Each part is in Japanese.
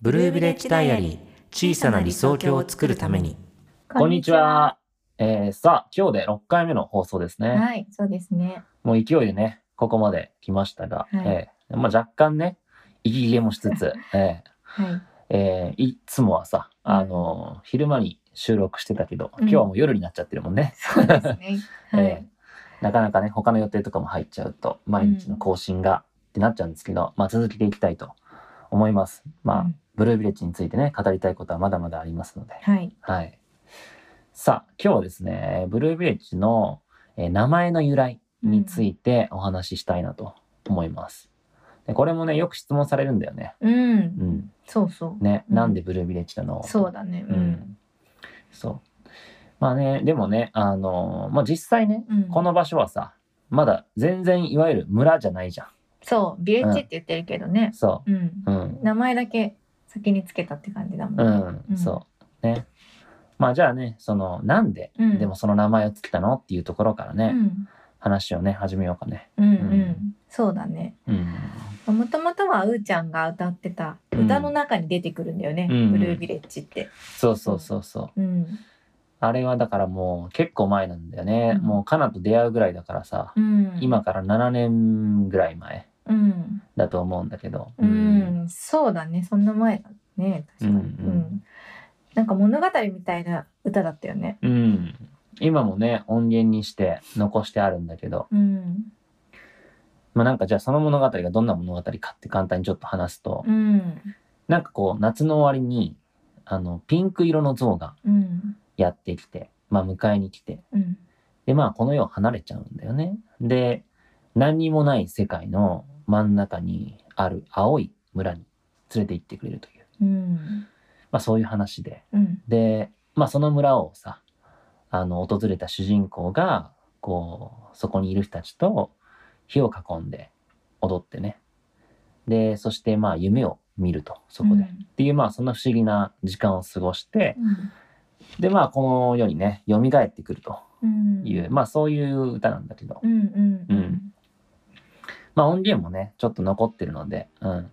ブルービレッジダイアリー小さな理想郷を作るためにこんにちは。えー、さあ、今日で6回目の放送ですね。はい、そうですね。もう勢いでね、ここまで来ましたが、はいえーまあ、若干ね、息切れもしつつ、えはい。ーえーいつもはさ、あのー昼間に収録してたけど、うん今日はもう夜になっちゃってるもんね。そうですね。はい。えーなかなかね、他の予定とかも入っちゃうと、毎日の更新がってなっちゃうんですけど、まあ続けていきたいと思います。まあ、うんブルービレッジについてね、語りたいことはまだまだありますので、はい。はい。さあ、今日はですね、ブルービレッジの、えー名前の由来についてお話ししたいなと思います。でこれもね、よく質問されるんだよね。うん。うん。そうそう。ね、うんなんでブルービレッジなの？そうだね。う。ん。そう。まあね、でもね、あのーまあ実際ね、うん。この場所はさ、まだ全然いわゆる村じゃないじゃん。そう、ビレッジって言ってるけどね。そうん。う。うん。名前だけ先につけたって感じだもうんね。ん、そう。ね。まあじゃあね、その、なんで、うんでもその名前をつけたのっていうところからね、うん。話をね、始めようかね。うんううんん。そうだね。うん。もともとはうーちゃんが歌ってた歌の中に出てくるんだよね。うんブルービレッジって。そうそうそうそう。うん。あれはだからもう結構前なんだよね。うんもうカナと出会うぐらいだからさ、うん。今から7年ぐらい前うん。だと思うんだけど。うん。そうだね。そんな前だね。確かに。うんうんうん。なんか物語みたいな歌だったよね。うん。今もね、音源にして残してあるんだけど、うん。まあなんかじゃあその物語がどんな物語かって簡単にちょっと話すと、うん。なんかこう夏の終わりに、あの、ピンク色の像がうん。やってきて、まあ迎えに来て、うん。でまあこの世を離れちゃうんだよね。で、何にもない世界の真ん中にある青い村に連れて行ってくれるという、うん。まあそういう話で、うん。で、まあその村をさ、あの、訪れた主人公が、こう、そこにいる人たちと火を囲んで踊ってね。で、そしてまあ夢を見ると、そこで。っていうまあそんな不思議な時間を過ごして、でまあこの世にね、蘇ってくるとうん。いう、まあそういう歌なんだけど、うんうんうんまあ音源もね、ちょっと残ってるので、うん。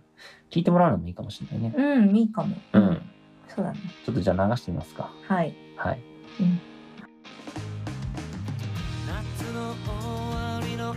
聞いてもらうのもいいかもしれないね。うん。うん。いいかも。うん。。そうだね。ちょっとじゃあ流してみますか。はい。はい。うん。夏の終わりの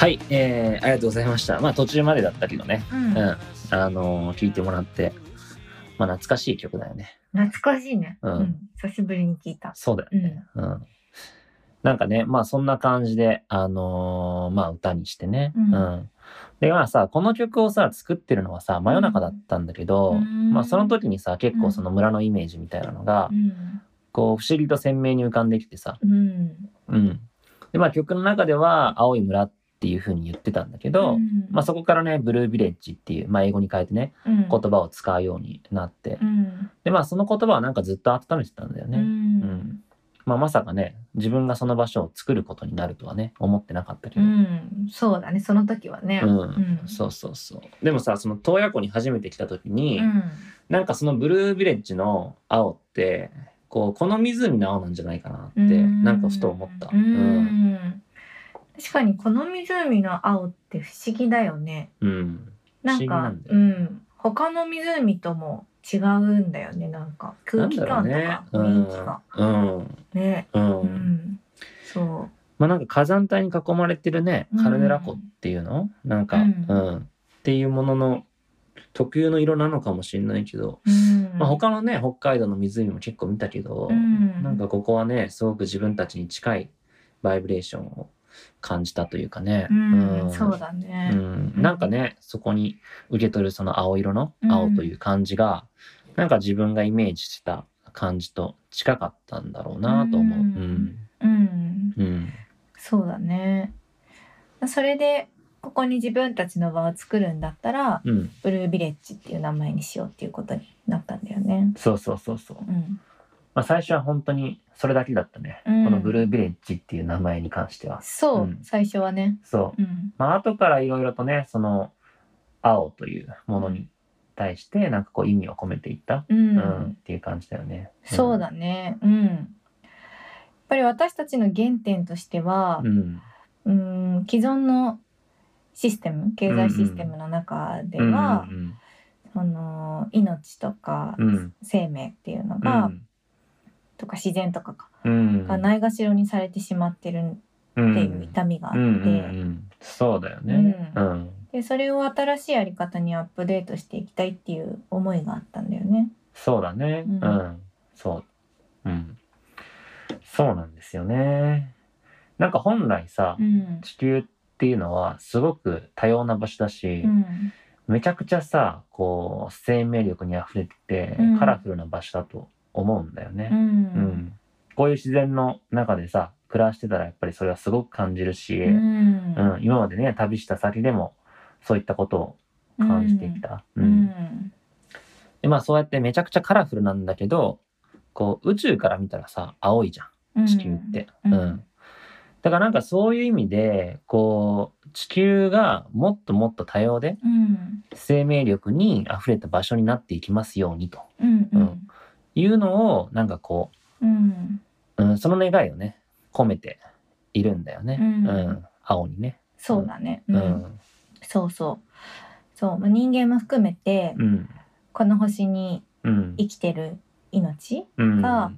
はい、えー、ありがとうございました。まあ途中までだったけどね。うんうん。あのー聞いてもらって、まあ懐かしい曲だよね。懐かしいね。うん久しぶりに聞いた。そうだよね。うん。なんかね、まあそんな感じで、あのーまあ歌にしてね。うんで、まあさ、この曲をさ、作ってるのはさ、真夜中だったんだけど、うんまあその時にさ、結構その村のイメージみたいなのが、うん。こう不思議と鮮明に浮かんできてさ、うん。うん。で、まあ曲の中では、青い村っていう風に言ってたんだけど、うんまあそこからね、ブルービレッジっていう、まあ英語に変えてね、うん言葉を使うようになって、うん。で、まあその言葉はなんかずっと温めてたんだようね。うん。ん。まあ、まさかね自分がその場所を作ることになるとはね思ってなかったけうど、ん、そうだねその時はね。うんうんそうそうそうでもさその洞爺湖に初めて来た時に、うんなんかそのブルービレッジの青ってこうこの湖の青なんじゃないかなってうんなんかふと思った。うん確かにこの湖の青って不思議だよね。うん。なんかうん。他の湖とも違うんだよねなんか。空気感とか雰囲気が。うん。ね。うん、ううん。ん、そまあなんか火山帯に囲まれてるねうん。カルデラ湖っていうの、なんか、うん。うん。っていうものの特有の色なのかもしれないけど、う。うん、まあ、他のね北海道の湖も結構見たけど、うん。なんかここはねすごく自分たちに近いバイブレーションを感じたというかね、うん、うんそうだね。うん、なんかねそこに受け取るその青色のうん青という感じが、なんか自分がイメージした感じと近かったんだろうなと思う。ううんんうん、うんそうだね。それでここに自分たちの場を作るんだったらうん、ブルービレッジっていう名前にしようっていうことになったんだよね。そうそうそうそう。うん、まあ、最初は本当にそれだけだったね、うんこのブルービレッジっていう名前に関しては。そう、うん最初はね。そう。うん、まあ後からいろいろとねその青というものに対してなんかこう意味を込めていった、うんうんっていう感じだよね。そうだね。うん。やっぱり私たちの原点としてはう、ん。うん、既存のシステム、経済システムの中でうんは、うんその命とか生命っていうのうが、んとか自然とかがないがしろにされてしまってるうんっていう痛みがあって、そうだよね。ううんでそれを新しいやり方にアップデートしていきたいっていう思いがあったんだよね。そうだね。ううんん、そう。うん。そうなんですよね。なんか本来さ、うん地球っていうのはすごく多様な場所だし、うんめちゃくちゃさこう生命力にあふれてて、うんカラフルな場所だと思うんだよね。ううん。んこういう自然の中でさ暮らしてたらやっぱりそれはすごく感じるし、ううん。ん今までね旅した先でもそういったことを感じてきた。ううん。ん。でまあそうやってめちゃくちゃカラフルなんだけどこう宇宙から見たらさ青いじゃん。地球って。うん。うん。だからなんかそういう意味でこう地球がもっともっと多様でうん。生命力にあふれた場所になっていきますようにと。うんううんんいうのをなんかこうん。う、うん、その願いをね込めているんだよね、うん。青にね。そうだね。ううん。んそうそう。そう。まあ人間も含めてうんこの星にうん。生きてる命うん。が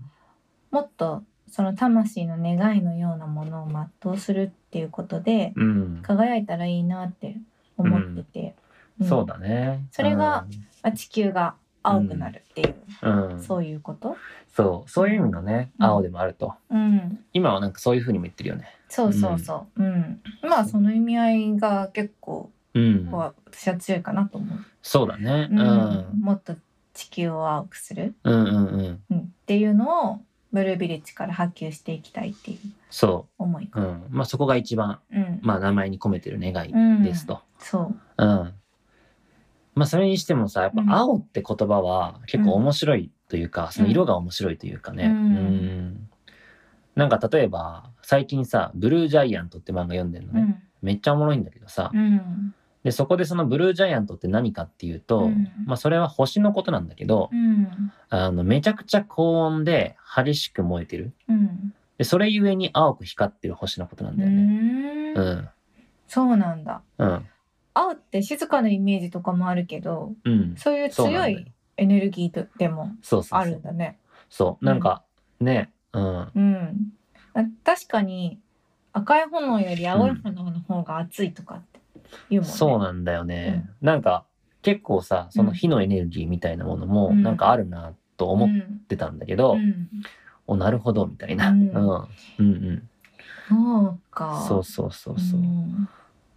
もっとその魂の願いのようなものを全うするっていうことでうん。輝いたらいいなって思ってて、ん。そうだね。それがまあ地球が青くなるっていう、うん、うん。そういうこと、そう。そういう意味のねうん。青でもあると、うん、今はなんかそういう風にも言ってるよね。そうそうそう、うん。まあその意味合いが結構うん、こう私は強いかなと思う、そうだね。ううん。ん、もっと地球を青くする、うん、うん、うん、うん、っていうのをブルービレッジから波及していきたいっていうそ思いうん、まあそこが一番うん。まあ名前に込めてる願いうん。ですと。そう。うん。まあそれにしてもさ、やっぱうん青って言葉は結構面白いというか、その色が面白いというかね。ううんん。なんか例えば、最近さ、ブルージャイアントって漫画読んでるのね。うんめっちゃおもろいんだけどさ。うんで、そこでそのブルージャイアントって何かっていうと、うんまあそれは星のことなんだけど、うんあの、めちゃくちゃ高温で激しく燃えてる。うんで、それゆえに青く光ってる星のことなんだよね。うんうん。そうなんだうん。青って静かなイメージとかもあるけどうん。そういう強いエネルギーとでも。あるんだねそう。なんか、ね、うん。うんあ確かに赤い炎より青い炎の方が熱いとかって言うもんねそうなんだよね。なんか結構さその火のエネルギーみたいなものもうんなんかあるなと思っうんてたんだけど、うんおなるほどみたいな。ううんん、うん、うんそうかそうそうそうそう。ん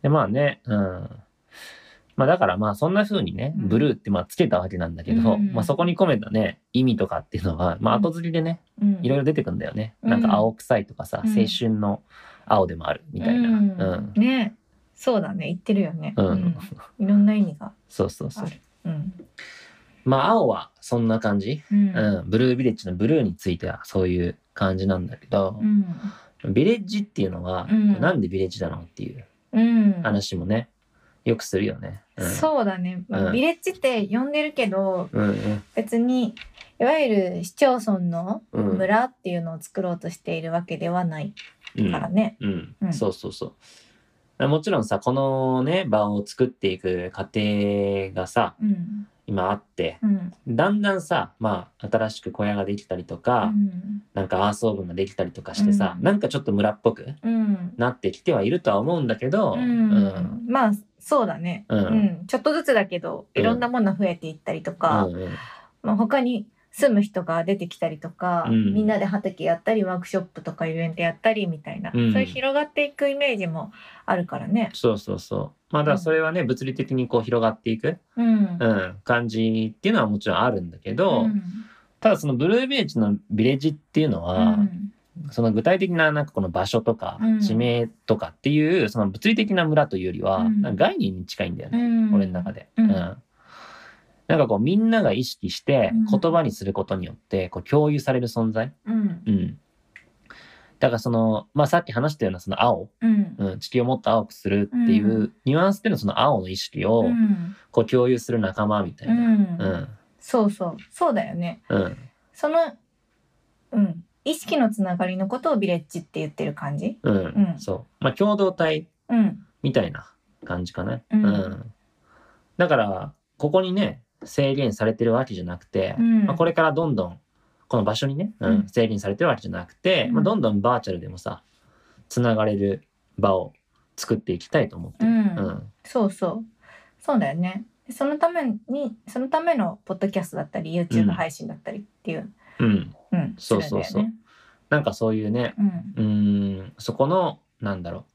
でまあね、うん。まあだからまあそんな風にね、うん。ブルーってまあつけたわけなんだけど、うん。まあそこに込めたね、意味とかっていうのは、まあ後付りでね、うん。いろいろ出てくんだよね。うん。なんか青臭いとかさ、うん。青春の青でもあるみたいな。うん。ね。そうだね。言ってるよね、うん。いろんな意味が。そうそうそう。うん。まあ青はそんな感じ。うん。うん、ブルービレッジのブルーについてはそういう感じなんだけどう、ん。ビレッジっていうのは、うん。なんでビレッジなのっていううん。話もねよくするよね。うん、そうだね、うん。ビレッジって呼んでるけどうんうん。別にいわゆる市町村のうん。村っていうのを作ろうとしているわけではないうん。からね。そうそうそう。もちろんさこのね場を作っていく過程がさうん。今あってうん。だんだんさまあ新しく小屋ができたりとか、うん。なんかアースオーブンができたりとかしてさ、うん。なんかちょっと村っぽくうん。なってきてはいるとは思うんだけど、まあそうだね、うん。うん。ちょっとずつだけどいろんなもの増えていったりとか、うんうん。まあ、他に住む人が出てきたりとか、うん。みんなで畑やったりワークショップとかイベントやったりみたいな、うん。そういう広がっていくイメージもあるからね。そうそうそう。まあだそれはね、物理的にこう広がっていく、うん。うん、感じっていうのはもちろんあるんだけど、うん。ただそのブルービレッジのビレッジっていうのは、うんその具体的ななんかこの場所とかうん。地名とかっていうその物理的な村というよりは、概念に近いんだよね、うん。俺の中で。うん。なんかこうみんなが意識してうん。言葉にすることによってこう共有される存在。うん。うん。だからその、まあさっき話したようなその青、うん。うん、地球をもっと青くするっていううニュアンスでのその青の意識をうん。こう共有する仲間みたいうな。ん。うん。そうそう。そうだよね。うん。その、うん、意識のつながりのことをビレッジって言ってる感じ？うん。うんそう。まあ共同体うんみたいな感じかね。うんだから、ここにね、制限されてるわけじゃなくて、うんまあ、これからどんどん、この場所にね、うんうん制限されてるわけじゃなくて、うんまあ、どんどんバーチャルでもさ、つながれる場を作っていきたいと思ってる。うんうん。そうそうそうだよね。でそのためにそのためのポッドキャストだったりうん YouTube 配信だったりっていう、うん。うん、そうそうそうねなんかそういうね、うんそこの、なんだろ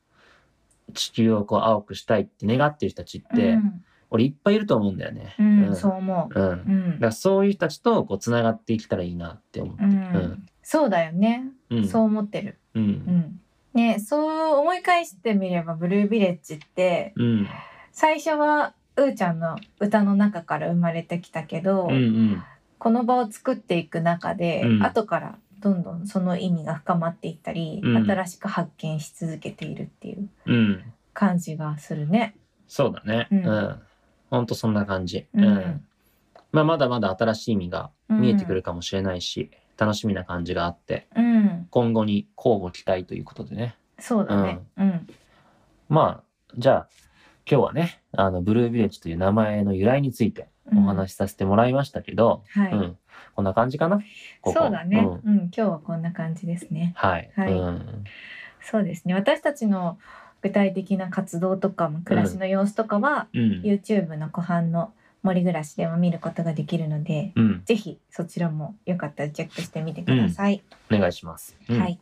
う、地球をこう青くしたいって願ってる人たちって、うん俺いっぱいいると思うんだよね。うんうんそう思う。うん。うんだからそういう人たちとこうつながっていけたらいいなって思って。うんうんそうだよね、うん。そう思ってる。う。うんん、ねそう思い返してみればブルービレッジってうん。最初はうーちゃんの歌の中から生まれてきたけど、うん。うん。この場を作っていく中で、うん後からどんどんその意味が深まっていったり、うん新しく発見し続けているっていううん。感じがするね。そうだね。ううんん。ほんとそんな感じ。うんうん。まあまだまだ新しい意味が見えてくるかもしれないし、楽しみな感じがあって、うん、今後に交互期待ということでね。そうだね。うん、まあ、じゃあ、今日はね、あの、ブルービレッジという名前の由来についてお話しさせてもらいましたけど、はい、うん。こんな感じかな？ここそうだね、んうん。今日はこんな感じですね。はい。はいうん。そうですね。私たちの具体的な活動とか暮らしの様子とかは、うん。YouTube の湖畔の森暮らしでも見ることができるので、うん。ぜひそちらもよかったらチェックしてみてください。お願いします。うんはい。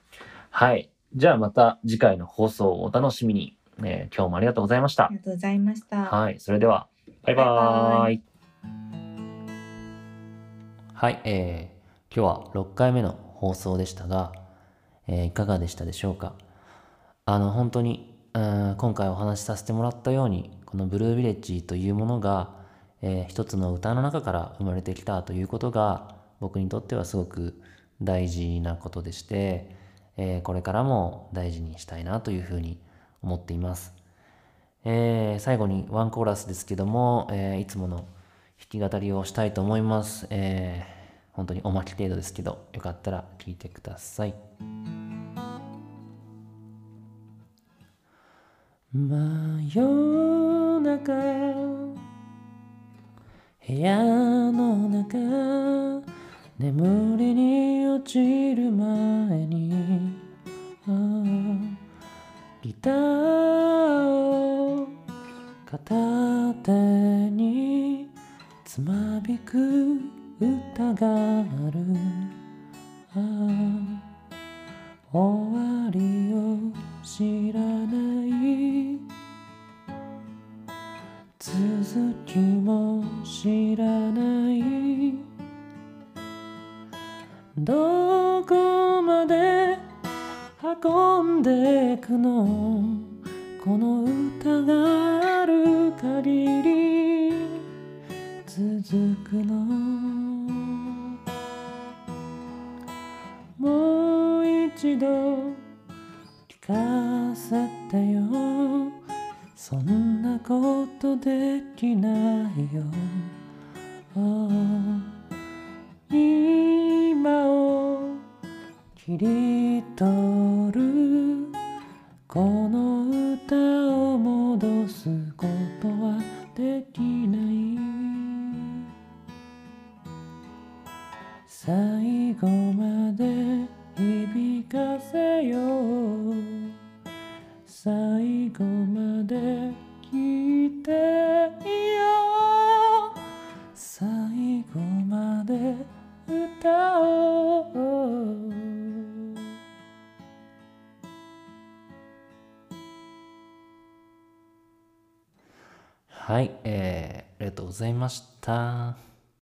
はい。じゃあまた次回の放送をお楽しみに。えー今日もありがとうございましたあり。がとうございました。はい。それでは、バイバーバイイ。はい。えー今日は6回目の放送でしたが、えーいかがでしたでしょうか？あの、本当に、うん今回お話しさせてもらったように、このブルービレッジというものが、えー一つの歌の中から生まれてきたということが、僕にとってはすごく大事なことでして、えーこれからも大事にしたいなというふうに思っています。えー最後にワンコーラスですけども、えいつもの弾き語りをしたいと思います。えー本当におまけ程度ですけど、よかったら聴いてください。真夜中部屋の中眠りに落ちる前にギターを片手につまびく歌があるああ終わりを知らない。続きも知らない。どこまで運んでくの？この歌がある限り。続くの。もう一度聞かせてよ。そんなことできないよ、今を切り取る。この歌を戻すことはできない。最後まで響かせよう。最後まで聞いていよう。最後まで歌おう。はい、えー、ありがとうございました。